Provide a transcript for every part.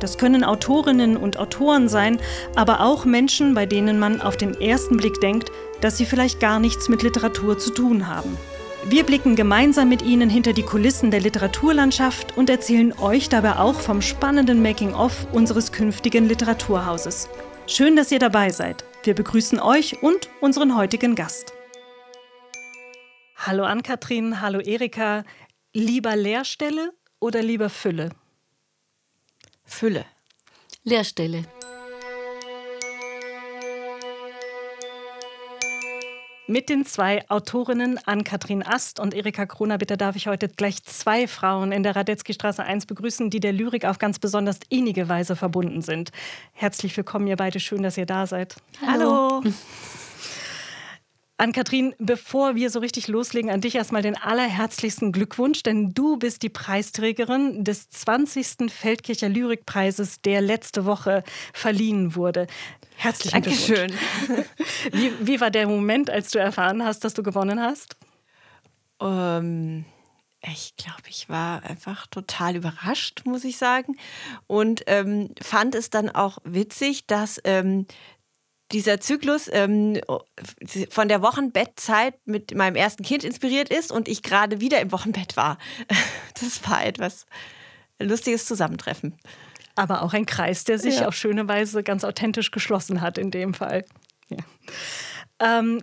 Das können Autorinnen und Autoren sein, aber auch Menschen, bei denen man auf den ersten Blick denkt, dass sie vielleicht gar nichts mit Literatur zu tun haben. Wir blicken gemeinsam mit Ihnen hinter die Kulissen der Literaturlandschaft und erzählen euch dabei auch vom spannenden Making-of unseres künftigen Literaturhauses. Schön, dass ihr dabei seid. Wir begrüßen euch und unseren heutigen Gast. Hallo Ann-Kathrin, hallo Erika. Lieber Leerstelle oder lieber Fülle? Fülle. Leerstelle. Mit den zwei Autorinnen Ann-Kathrin Ast und Erika Kroner, bitte darf ich heute gleich zwei Frauen in der Radetzky-Straße 1 begrüßen, die der Lyrik auf ganz besonders innige Weise verbunden sind. Herzlich willkommen, ihr beide. Schön, dass ihr da seid. Hallo. Hallo. Ann-Kathrin, bevor wir so richtig loslegen, an dich erstmal den allerherzlichsten Glückwunsch, denn du bist die Preisträgerin des 20. Feldkircher Lyrikpreises, der letzte Woche verliehen wurde. Herzlichen Dankeschön. Wie, wie war der Moment, als du erfahren hast, dass du gewonnen hast? Ähm, ich glaube, ich war einfach total überrascht, muss ich sagen. Und ähm, fand es dann auch witzig, dass ähm, dieser Zyklus ähm, von der Wochenbettzeit mit meinem ersten Kind inspiriert ist und ich gerade wieder im Wochenbett war. Das war etwas lustiges Zusammentreffen. Aber auch ein Kreis, der sich ja. auf schöne Weise ganz authentisch geschlossen hat in dem Fall. Ja. Ähm,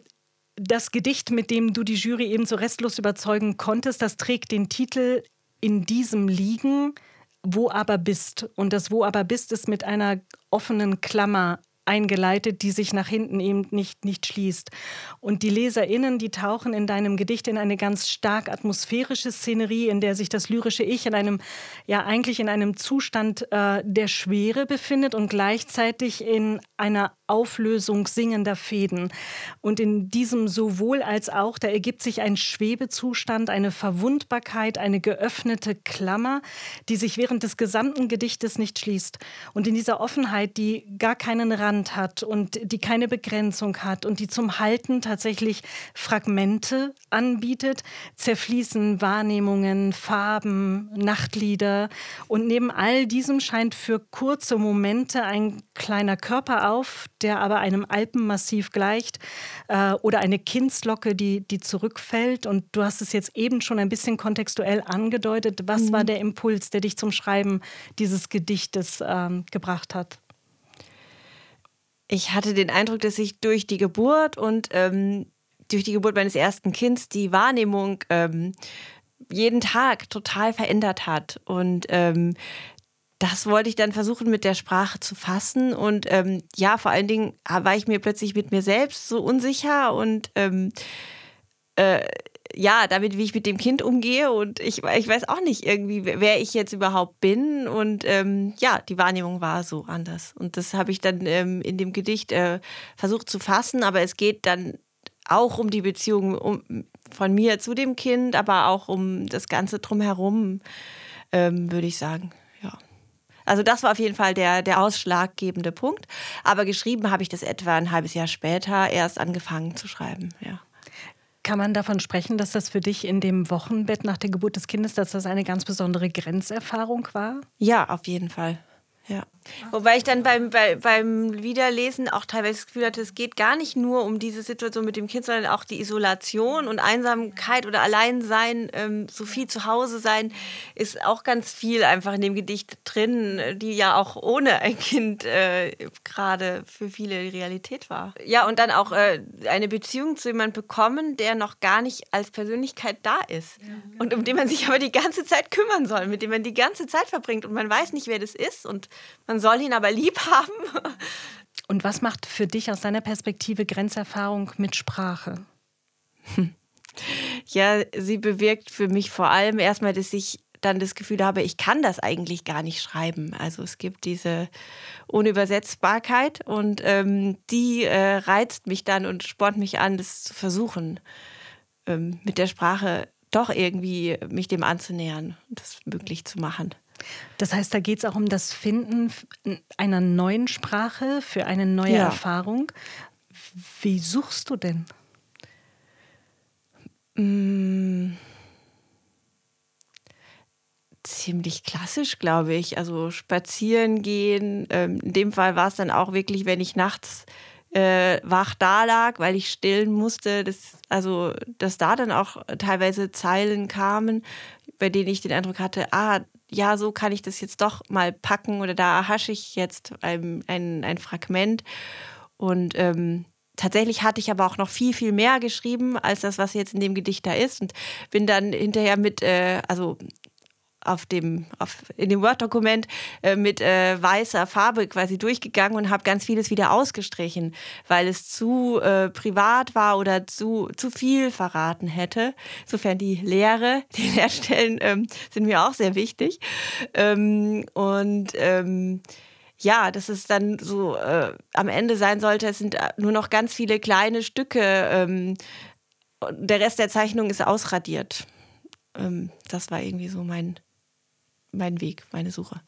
das Gedicht, mit dem du die Jury eben so restlos überzeugen konntest, das trägt den Titel In diesem Liegen, wo aber bist. Und das Wo aber bist ist mit einer offenen Klammer eingeleitet, die sich nach hinten eben nicht, nicht schließt. Und die LeserInnen, die tauchen in deinem Gedicht in eine ganz stark atmosphärische Szenerie, in der sich das lyrische Ich in einem, ja eigentlich in einem Zustand äh, der Schwere befindet und gleichzeitig in einer Auflösung singender Fäden. Und in diesem sowohl als auch, da ergibt sich ein Schwebezustand, eine Verwundbarkeit, eine geöffnete Klammer, die sich während des gesamten Gedichtes nicht schließt. Und in dieser Offenheit, die gar keinen Rand hat und die keine Begrenzung hat und die zum Halten tatsächlich Fragmente anbietet, zerfließen Wahrnehmungen, Farben, Nachtlieder. Und neben all diesem scheint für kurze Momente ein kleiner Körper auf, der aber einem Alpenmassiv gleicht, äh, oder eine Kindslocke, die, die zurückfällt. Und du hast es jetzt eben schon ein bisschen kontextuell angedeutet. Was mhm. war der Impuls, der dich zum Schreiben dieses Gedichtes ähm, gebracht hat? Ich hatte den Eindruck, dass ich durch die Geburt und ähm, durch die Geburt meines ersten Kindes die Wahrnehmung ähm, jeden Tag total verändert hat. Und ähm, das wollte ich dann versuchen mit der Sprache zu fassen. Und ähm, ja, vor allen Dingen war ich mir plötzlich mit mir selbst so unsicher und ähm, äh, ja, damit, wie ich mit dem Kind umgehe. Und ich, ich weiß auch nicht irgendwie, wer ich jetzt überhaupt bin. Und ähm, ja, die Wahrnehmung war so anders. Und das habe ich dann ähm, in dem Gedicht äh, versucht zu fassen. Aber es geht dann auch um die Beziehung um, von mir zu dem Kind, aber auch um das Ganze drumherum, ähm, würde ich sagen. Also das war auf jeden Fall der, der ausschlaggebende Punkt. Aber geschrieben habe ich das etwa ein halbes Jahr später erst angefangen zu schreiben. Ja. Kann man davon sprechen, dass das für dich in dem Wochenbett nach der Geburt des Kindes, dass das eine ganz besondere Grenzerfahrung war? Ja, auf jeden Fall. Ja. Wobei ich dann beim, bei, beim Wiederlesen auch teilweise das Gefühl hatte, es geht gar nicht nur um diese Situation mit dem Kind, sondern auch die Isolation und Einsamkeit oder Alleinsein, ähm, so viel zu Hause sein, ist auch ganz viel einfach in dem Gedicht drin, die ja auch ohne ein Kind äh, gerade für viele Realität war. Ja, und dann auch äh, eine Beziehung zu jemandem bekommen, der noch gar nicht als Persönlichkeit da ist und um den man sich aber die ganze Zeit kümmern soll, mit dem man die ganze Zeit verbringt und man weiß nicht, wer das ist und man soll ihn aber lieb haben. Und was macht für dich aus deiner Perspektive Grenzerfahrung mit Sprache? Ja, sie bewirkt für mich vor allem erstmal, dass ich dann das Gefühl habe, ich kann das eigentlich gar nicht schreiben. Also es gibt diese Unübersetzbarkeit und ähm, die äh, reizt mich dann und spornt mich an, das zu versuchen, ähm, mit der Sprache doch irgendwie mich dem anzunähern und das möglich zu machen. Das heißt, da geht es auch um das Finden einer neuen Sprache für eine neue ja. Erfahrung. Wie suchst du denn? Mmh ziemlich klassisch, glaube ich. Also spazieren gehen. Ähm, in dem Fall war es dann auch wirklich, wenn ich nachts äh, wach da lag, weil ich stillen musste, dass, also, dass da dann auch teilweise Zeilen kamen, bei denen ich den Eindruck hatte, ah, ja, so kann ich das jetzt doch mal packen oder da erhasche ich jetzt ein, ein, ein Fragment. Und ähm, tatsächlich hatte ich aber auch noch viel, viel mehr geschrieben als das, was jetzt in dem Gedicht da ist. Und bin dann hinterher mit, äh, also auf dem, auf, in dem Word-Dokument äh, mit äh, weißer Farbe quasi durchgegangen und habe ganz vieles wieder ausgestrichen, weil es zu äh, privat war oder zu, zu viel verraten hätte. Insofern die Lehre, die Lehrstellen ähm, sind mir auch sehr wichtig. Ähm, und ähm, ja, dass es dann so äh, am Ende sein sollte, es sind äh, nur noch ganz viele kleine Stücke. Ähm, der Rest der Zeichnung ist ausradiert. Ähm, das war irgendwie so mein, mein Weg, meine Suche.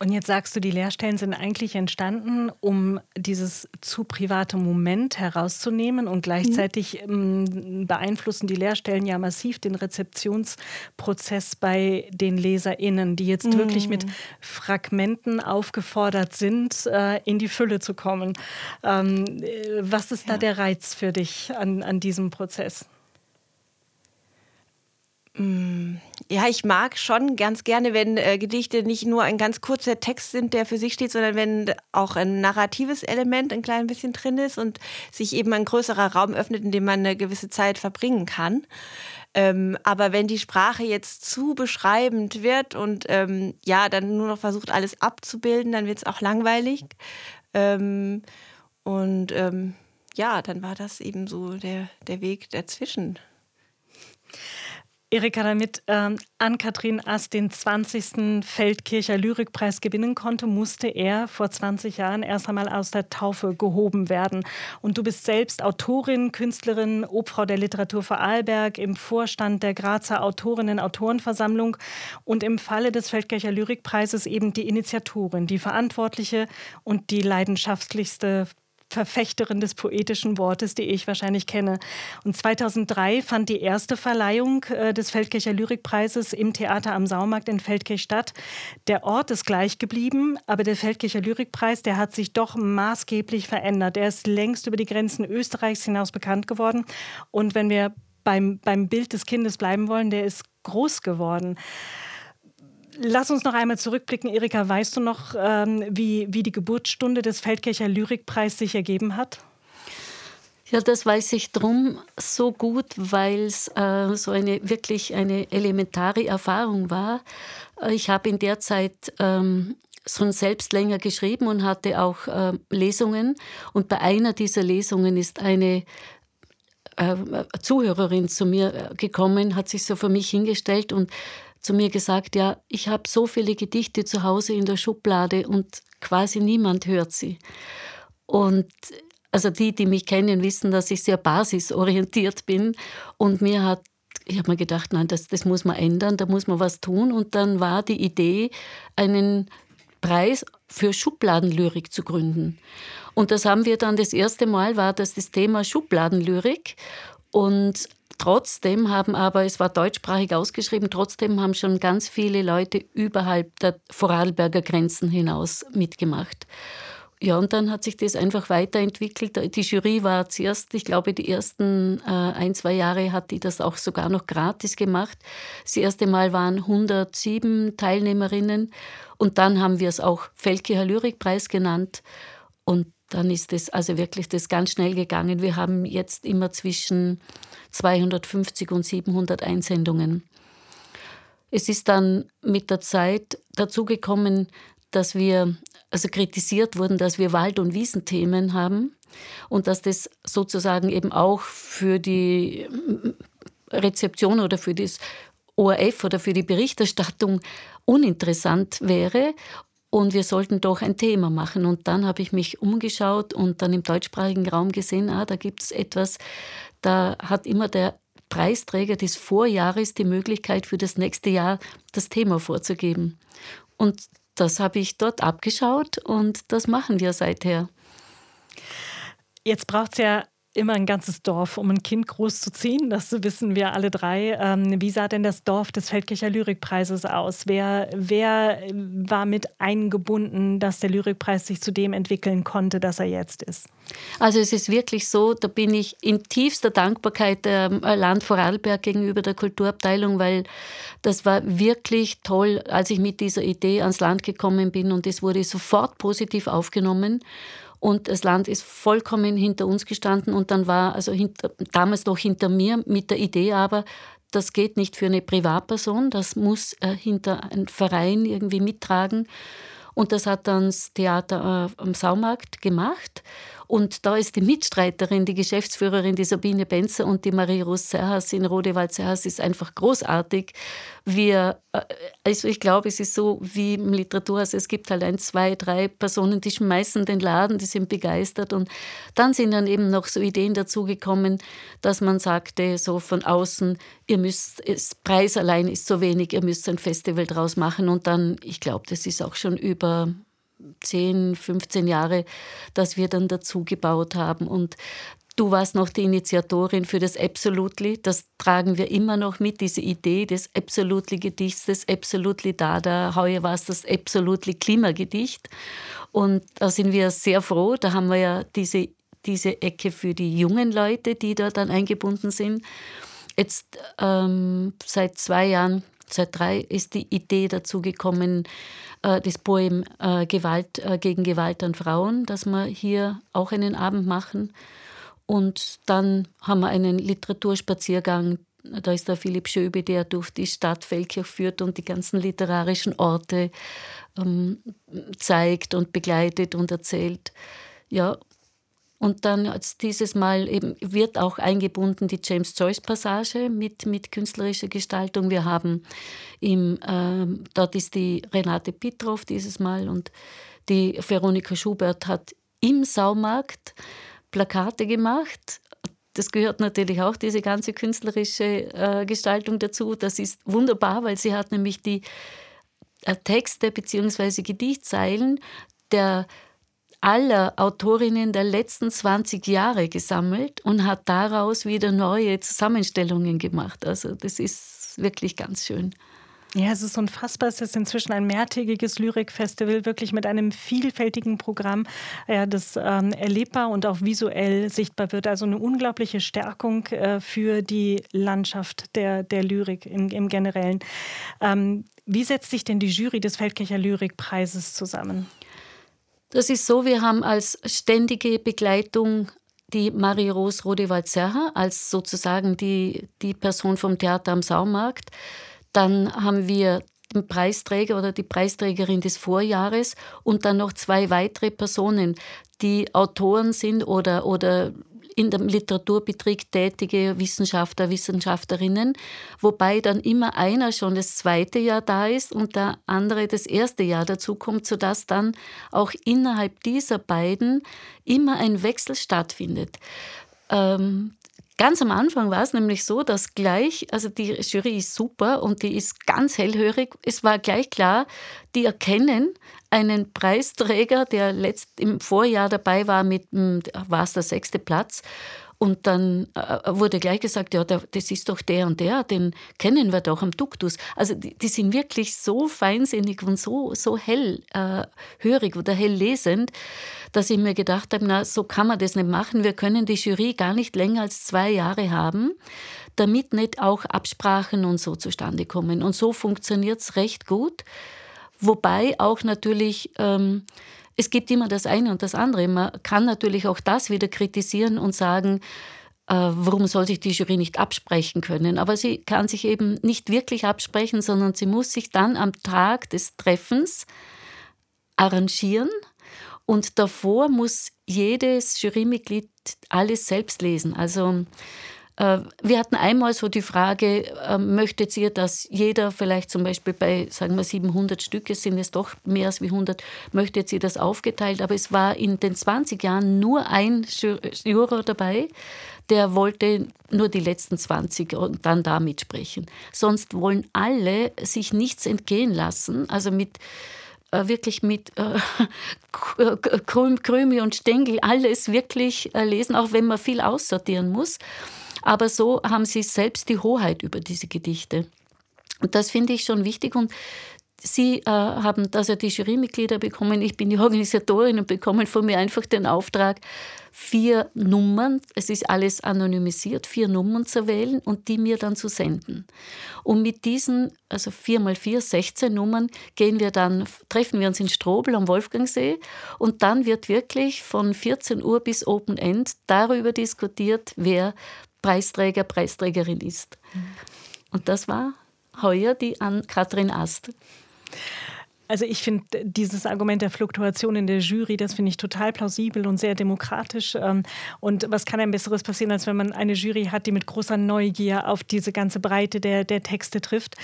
Und jetzt sagst du, die Lehrstellen sind eigentlich entstanden, um dieses zu private Moment herauszunehmen und gleichzeitig mhm. beeinflussen die Lehrstellen ja massiv den Rezeptionsprozess bei den LeserInnen, die jetzt mhm. wirklich mit Fragmenten aufgefordert sind, äh, in die Fülle zu kommen. Ähm, äh, was ist ja. da der Reiz für dich an, an diesem Prozess? Ja, ich mag schon ganz gerne, wenn äh, Gedichte nicht nur ein ganz kurzer Text sind, der für sich steht, sondern wenn auch ein narratives Element ein klein bisschen drin ist und sich eben ein größerer Raum öffnet, in dem man eine gewisse Zeit verbringen kann. Ähm, aber wenn die Sprache jetzt zu beschreibend wird und ähm, ja, dann nur noch versucht, alles abzubilden, dann wird es auch langweilig. Ähm, und ähm, ja, dann war das eben so der, der Weg dazwischen. Erika, damit ähm, Ann-Kathrin Ass den 20. Feldkircher Lyrikpreis gewinnen konnte, musste er vor 20 Jahren erst einmal aus der Taufe gehoben werden. Und du bist selbst Autorin, Künstlerin, Obfrau der Literatur Vorarlberg, im Vorstand der Grazer Autorinnen-Autorenversammlung und im Falle des Feldkircher Lyrikpreises eben die Initiatorin, die verantwortliche und die leidenschaftlichste Verfechterin des poetischen Wortes, die ich wahrscheinlich kenne. Und 2003 fand die erste Verleihung äh, des Feldkircher Lyrikpreises im Theater am Saumarkt in Feldkirch statt. Der Ort ist gleich geblieben, aber der Feldkircher Lyrikpreis, der hat sich doch maßgeblich verändert. Er ist längst über die Grenzen Österreichs hinaus bekannt geworden. Und wenn wir beim, beim Bild des Kindes bleiben wollen, der ist groß geworden. Lass uns noch einmal zurückblicken. Erika, weißt du noch, ähm, wie, wie die Geburtsstunde des Feldkircher Lyrikpreis sich ergeben hat? Ja, das weiß ich drum so gut, weil es äh, so eine wirklich eine elementare Erfahrung war. Ich habe in der Zeit ähm, schon selbst länger geschrieben und hatte auch äh, Lesungen. Und bei einer dieser Lesungen ist eine äh, Zuhörerin zu mir äh, gekommen, hat sich so für mich hingestellt und zu mir gesagt, ja, ich habe so viele Gedichte zu Hause in der Schublade und quasi niemand hört sie. Und also die, die mich kennen, wissen, dass ich sehr basisorientiert bin. Und mir hat, ich habe mir gedacht, nein, das, das muss man ändern, da muss man was tun. Und dann war die Idee, einen Preis für Schubladenlyrik zu gründen. Und das haben wir dann das erste Mal, war das das Thema Schubladenlyrik. Und Trotzdem haben aber, es war deutschsprachig ausgeschrieben, trotzdem haben schon ganz viele Leute überhalb der Vorarlberger Grenzen hinaus mitgemacht. Ja, und dann hat sich das einfach weiterentwickelt. Die Jury war zuerst, ich glaube, die ersten äh, ein, zwei Jahre hat die das auch sogar noch gratis gemacht. Das erste Mal waren 107 Teilnehmerinnen und dann haben wir es auch Feldkircher Lyrikpreis genannt. Und dann ist es also wirklich das ganz schnell gegangen. Wir haben jetzt immer zwischen 250 und 700 Einsendungen. Es ist dann mit der Zeit dazu gekommen, dass wir also kritisiert wurden, dass wir Wald- und Wiesenthemen haben und dass das sozusagen eben auch für die Rezeption oder für das ORF oder für die Berichterstattung uninteressant wäre und wir sollten doch ein Thema machen. Und dann habe ich mich umgeschaut und dann im deutschsprachigen Raum gesehen, ah, da gibt es etwas, da hat immer der Preisträger des Vorjahres die Möglichkeit für das nächste Jahr das Thema vorzugeben. Und das habe ich dort abgeschaut und das machen wir seither. Jetzt braucht es ja immer ein ganzes Dorf, um ein Kind großzuziehen. Das wissen wir alle drei. Ähm, wie sah denn das Dorf des Feldkircher Lyrikpreises aus? Wer, wer war mit eingebunden, dass der Lyrikpreis sich zu dem entwickeln konnte, dass er jetzt ist? Also es ist wirklich so, da bin ich in tiefster Dankbarkeit dem Land Vorarlberg gegenüber der Kulturabteilung, weil das war wirklich toll, als ich mit dieser Idee ans Land gekommen bin und es wurde sofort positiv aufgenommen. Und das Land ist vollkommen hinter uns gestanden und dann war, also hinter, damals noch hinter mir mit der Idee aber, das geht nicht für eine Privatperson, das muss äh, hinter einem Verein irgendwie mittragen. Und das hat dann das Theater äh, am Saumarkt gemacht. Und da ist die Mitstreiterin, die Geschäftsführerin, die Sabine Benzer und die Marie-Rose Serhas in Rodewald-Serhas ist einfach großartig. Wir, äh, also ich glaube, es ist so wie im Literaturhaus, es gibt halt ein, zwei, drei Personen, die schmeißen den Laden, die sind begeistert. Und dann sind dann eben noch so Ideen dazugekommen, dass man sagte, so von außen, ihr müsst, das Preis allein ist so wenig, ihr müsst ein Festival draus machen. Und dann, ich glaube, das ist auch schon über 10, 15 Jahre, dass wir dann dazu gebaut haben. Und Du warst noch die Initiatorin für das Absolutely. Das tragen wir immer noch mit, diese Idee des Absolutely-Gedichts, des Absolutely Dada. Heuer war es das Absolutely Klimagedicht. Und da sind wir sehr froh. Da haben wir ja diese, diese Ecke für die jungen Leute, die da dann eingebunden sind. Jetzt ähm, seit zwei Jahren, seit drei ist die Idee dazu gekommen, äh, das Poem äh, Gewalt äh, gegen Gewalt an Frauen, dass wir hier auch einen Abend machen. Und dann haben wir einen Literaturspaziergang. Da ist der Philipp Schöbe, der durch die Stadt Feldkirch führt und die ganzen literarischen Orte ähm, zeigt und begleitet und erzählt. Ja, und dann dieses Mal eben wird auch eingebunden die James Joyce Passage mit, mit künstlerischer Gestaltung. Wir haben im, äh, dort ist die Renate Pitroff dieses Mal und die Veronika Schubert hat im Saumarkt Plakate gemacht. Das gehört natürlich auch, diese ganze künstlerische äh, Gestaltung dazu. Das ist wunderbar, weil sie hat nämlich die äh, Texte bzw. Gedichtzeilen der aller Autorinnen der letzten 20 Jahre gesammelt und hat daraus wieder neue Zusammenstellungen gemacht. Also das ist wirklich ganz schön. Ja, es ist unfassbar. Es ist inzwischen ein mehrtägiges Lyrikfestival, wirklich mit einem vielfältigen Programm, ja, das ähm, erlebbar und auch visuell sichtbar wird. Also eine unglaubliche Stärkung äh, für die Landschaft der, der Lyrik im, im Generellen. Ähm, wie setzt sich denn die Jury des Feldkircher Lyrikpreises zusammen? Das ist so, wir haben als ständige Begleitung die Marie-Rose Rodewald-Serra als sozusagen die, die Person vom Theater am Saumarkt. Dann haben wir den Preisträger oder die Preisträgerin des Vorjahres und dann noch zwei weitere Personen, die Autoren sind oder, oder in dem Literaturbetrieb tätige Wissenschaftler, Wissenschaftlerinnen, wobei dann immer einer schon das zweite Jahr da ist und der andere das erste Jahr dazukommt, sodass dann auch innerhalb dieser beiden immer ein Wechsel stattfindet. Ähm, Ganz am Anfang war es nämlich so, dass gleich, also die Jury ist super und die ist ganz hellhörig. Es war gleich klar, die erkennen einen Preisträger, der letzt im Vorjahr dabei war, mit war es der sechste Platz. Und dann äh, wurde gleich gesagt, ja, das ist doch der und der, den kennen wir doch am Duktus. Also die, die sind wirklich so feinsinnig und so, so hellhörig äh, oder hell lesend, dass ich mir gedacht habe, na, so kann man das nicht machen. Wir können die Jury gar nicht länger als zwei Jahre haben, damit nicht auch Absprachen und so zustande kommen. Und so funktioniert es recht gut. Wobei auch natürlich... Ähm, es gibt immer das eine und das andere. Man kann natürlich auch das wieder kritisieren und sagen, äh, warum soll sich die Jury nicht absprechen können? Aber sie kann sich eben nicht wirklich absprechen, sondern sie muss sich dann am Tag des Treffens arrangieren und davor muss jedes Jurymitglied alles selbst lesen. Also wir hatten einmal so die Frage, äh, möchtet ihr, dass jeder vielleicht zum Beispiel bei, sagen wir 700 Stücke, sind es doch mehr als wie 100, möchtet ihr das aufgeteilt? Aber es war in den 20 Jahren nur ein Juror dabei, der wollte nur die letzten 20 und dann da mitsprechen. Sonst wollen alle sich nichts entgehen lassen, also mit äh, wirklich mit äh, Krümel und Stängel alles wirklich äh, lesen, auch wenn man viel aussortieren muss. Aber so haben sie selbst die Hoheit über diese Gedichte. Und das finde ich schon wichtig. Und Sie äh, haben also die Jurymitglieder bekommen, ich bin die Organisatorin und bekommen von mir einfach den Auftrag, vier Nummern, es ist alles anonymisiert, vier Nummern zu wählen und die mir dann zu senden. Und mit diesen, also vier mal vier, 16 Nummern, gehen wir dann, treffen wir uns in Strobel am Wolfgangsee und dann wird wirklich von 14 Uhr bis Open End darüber diskutiert, wer Preisträger, Preisträgerin ist. Und das war heuer die an Katrin Ast. Also ich finde dieses Argument der Fluktuation in der Jury, das finde ich total plausibel und sehr demokratisch. Ähm, und was kann ein besseres passieren, als wenn man eine Jury hat, die mit großer Neugier auf diese ganze Breite der, der Texte trifft.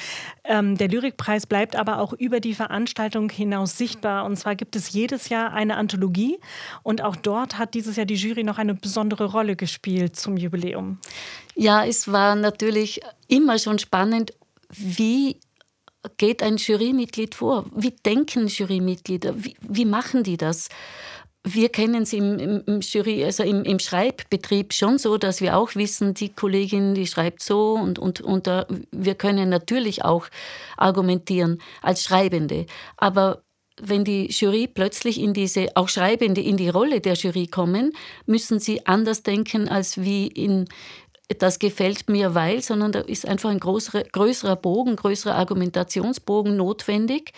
Ähm, der Lyrikpreis bleibt aber auch über die Veranstaltung hinaus sichtbar. Und zwar gibt es jedes Jahr eine Anthologie. Und auch dort hat dieses Jahr die Jury noch eine besondere Rolle gespielt zum Jubiläum. Ja, es war natürlich immer schon spannend, wie geht ein Jurymitglied vor? Wie denken Jurymitglieder? Wie, wie machen die das? Wir kennen es im, im, im, also im, im, Schreibbetrieb schon so, dass wir auch wissen, die Kollegin, die schreibt so und, und, und uh, wir können natürlich auch argumentieren als Schreibende. Aber wenn die Jury plötzlich in diese, auch Schreibende in die Rolle der Jury kommen, müssen sie anders denken als wie in, das gefällt mir, weil, sondern da ist einfach ein größerer, größerer Bogen, größerer Argumentationsbogen notwendig.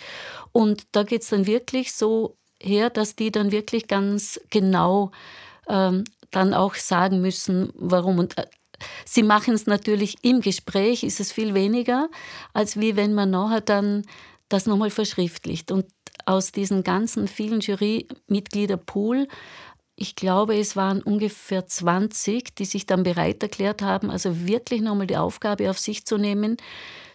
Und da geht es dann wirklich so her, dass die dann wirklich ganz genau ähm, dann auch sagen müssen, warum. Und äh, sie machen es natürlich im Gespräch, ist es viel weniger, als wie wenn man nachher dann das nochmal verschriftlicht. Und aus diesen ganzen vielen Jurymitgliederpool ich glaube, es waren ungefähr 20, die sich dann bereit erklärt haben, also wirklich nochmal die Aufgabe auf sich zu nehmen,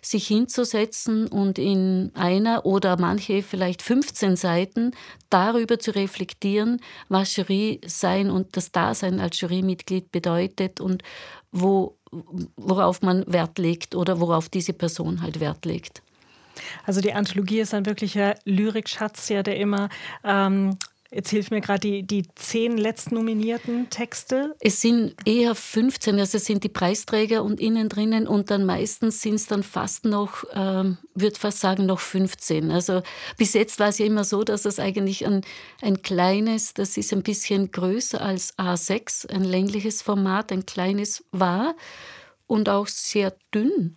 sich hinzusetzen und in einer oder manche vielleicht 15 Seiten darüber zu reflektieren, was Jury sein und das Dasein als Jurymitglied bedeutet und wo, worauf man Wert legt oder worauf diese Person halt Wert legt. Also die Anthologie ist ein wirklicher Lyrikschatz, ja, der immer ähm, Jetzt hilft mir gerade die, die zehn letzten nominierten Texte. Es sind eher 15, also es sind die Preisträger und innen drinnen und dann meistens sind es dann fast noch, ähm, würde fast sagen, noch 15. Also bis jetzt war es ja immer so, dass es eigentlich ein, ein kleines, das ist ein bisschen größer als A6, ein längliches Format, ein kleines war und auch sehr dünn.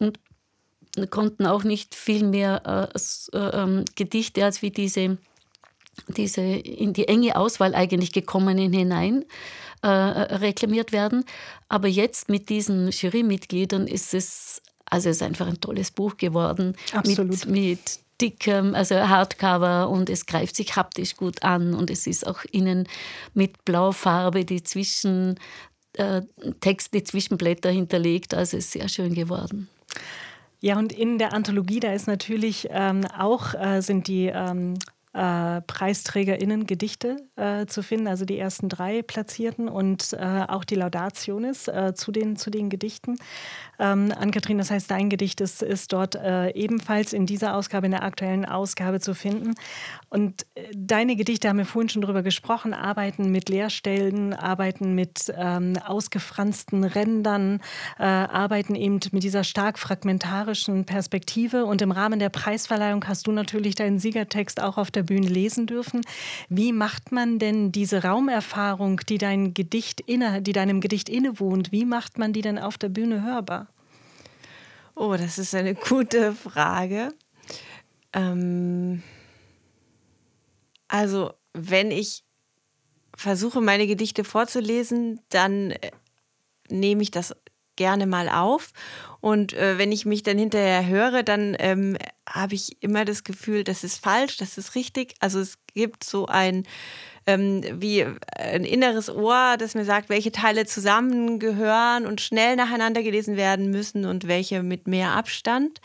Und konnten auch nicht viel mehr äh, äh, ähm, Gedichte als wie diese diese in die enge Auswahl eigentlich gekommenen hinein äh, reklamiert werden. Aber jetzt mit diesen Jurymitgliedern ist es, also es ist einfach ein tolles Buch geworden. Absolut. Mit, mit dickem, also Hardcover und es greift sich haptisch gut an und es ist auch innen mit Blaufarbe die Zwischen, äh, Text, die Zwischenblätter hinterlegt. Also es ist sehr schön geworden. Ja, und in der Anthologie, da ist natürlich ähm, auch, äh, sind die ähm, äh, PreisträgerInnen Gedichte äh, zu finden, also die ersten drei Platzierten und äh, auch die Laudationis äh, zu, den, zu den Gedichten. Ähm, Ann-Kathrin, das heißt, dein Gedicht ist, ist dort äh, ebenfalls in dieser Ausgabe, in der aktuellen Ausgabe zu finden. Und äh, deine Gedichte, haben wir vorhin schon drüber gesprochen, arbeiten mit Leerstellen, arbeiten mit ähm, ausgefransten Rändern, arbeiten eben mit dieser stark fragmentarischen Perspektive. Und im Rahmen der Preisverleihung hast du natürlich deinen Siegertext auch auf der Bühne lesen dürfen. Wie macht man denn diese Raumerfahrung, die dein Gedicht inne, die deinem Gedicht innewohnt, wie macht man die denn auf der Bühne hörbar? Oh, das ist eine gute Frage. Ähm also, wenn ich versuche, meine Gedichte vorzulesen, dann äh, nehme ich das gerne mal auf. Und äh, wenn ich mich dann hinterher höre, dann ähm, habe ich immer das Gefühl, das ist falsch, das ist richtig. Also es gibt so ein ähm, wie ein inneres Ohr, das mir sagt, welche Teile zusammengehören und schnell nacheinander gelesen werden müssen und welche mit mehr Abstand.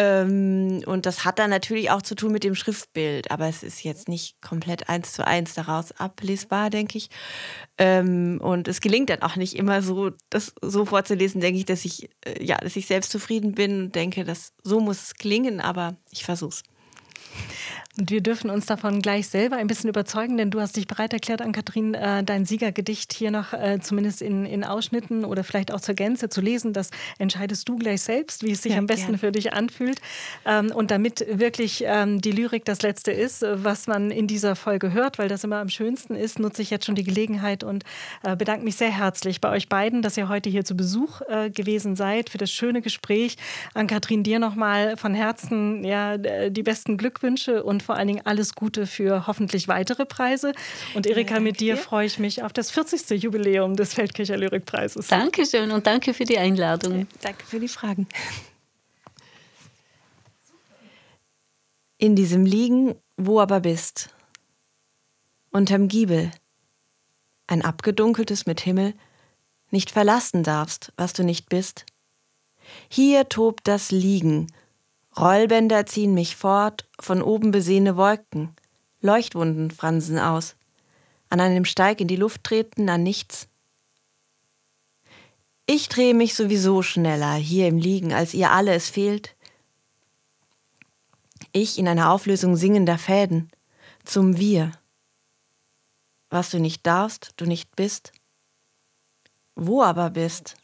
Ähm, und das hat dann natürlich auch zu tun mit dem Schriftbild, aber es ist jetzt nicht komplett eins zu eins daraus ablesbar, denke ich. Ähm, und es gelingt dann auch nicht immer so, das so vorzulesen, denke ich, dass ich, äh, ja, dass ich selbst zufrieden bin und denke, dass so muss es klingen, aber ich versuche es. Und wir dürfen uns davon gleich selber ein bisschen überzeugen, denn du hast dich bereit erklärt, Ann-Kathrin, äh, dein Siegergedicht hier noch äh, zumindest in, in Ausschnitten oder vielleicht auch zur Gänze zu lesen. Das entscheidest du gleich selbst, wie es sich ja, am besten gern. für dich anfühlt. Ähm, und damit wirklich ähm, die Lyrik das Letzte ist, was man in dieser Folge hört, weil das immer am schönsten ist, nutze ich jetzt schon die Gelegenheit und äh, bedanke mich sehr herzlich bei euch beiden, dass ihr heute hier zu Besuch gewesen seid, für das schöne Gespräch. Ann-Kathrin, dir nochmal von Herzen ja, die besten Glückwünsche und vor allen Dingen alles Gute für hoffentlich weitere Preise. Und Erika, ja, mit dir freue ich mich auf das 40. Jubiläum des Feldkircher Lyrikpreises. Dankeschön und danke für die Einladung. Danke für die Fragen. In diesem Liegen, wo aber bist, unterm Giebel, ein abgedunkeltes mit Himmel, nicht verlassen darfst, was du nicht bist. Hier tobt das Liegen Rollbänder ziehen mich fort, von oben besehene Wolken, Leuchtwunden fransen aus, an einem Steig in die Luft treten, an nichts. Ich drehe mich sowieso schneller hier im Liegen, als ihr alle es fehlt. Ich in einer Auflösung singender Fäden, zum Wir. Was du nicht darfst, du nicht bist. Wo aber bist?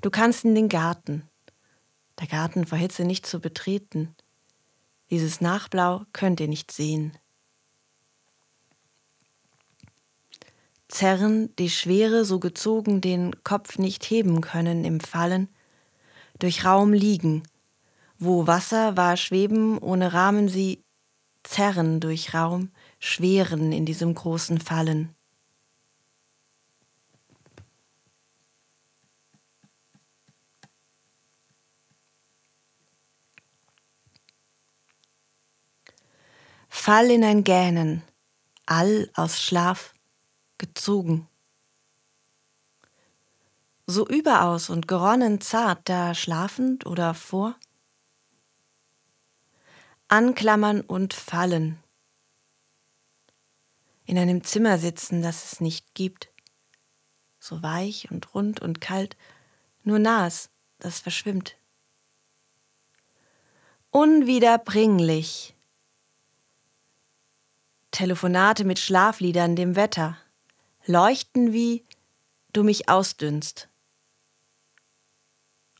Du kannst in den Garten, der Garten vor Hitze nicht zu betreten. Dieses Nachblau könnt ihr nicht sehen. Zerren, die Schwere so gezogen den Kopf nicht heben können im Fallen, durch Raum liegen, wo Wasser war schweben, ohne Rahmen sie zerren durch Raum, schweren in diesem großen Fallen. Fall in ein Gähnen, all aus Schlaf gezogen. So überaus und geronnen zart da schlafend oder vor? Anklammern und fallen. In einem Zimmer sitzen, das es nicht gibt. So weich und rund und kalt, nur nahes, das verschwimmt. Unwiederbringlich Telefonate mit Schlafliedern, dem Wetter, leuchten wie du mich ausdünnst.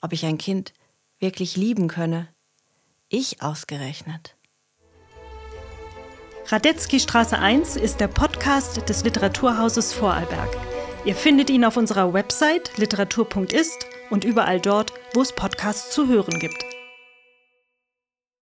Ob ich ein Kind wirklich lieben könne, ich ausgerechnet. Radetzky Straße 1 ist der Podcast des Literaturhauses Vorarlberg. Ihr findet ihn auf unserer Website literatur.ist und überall dort, wo es Podcasts zu hören gibt.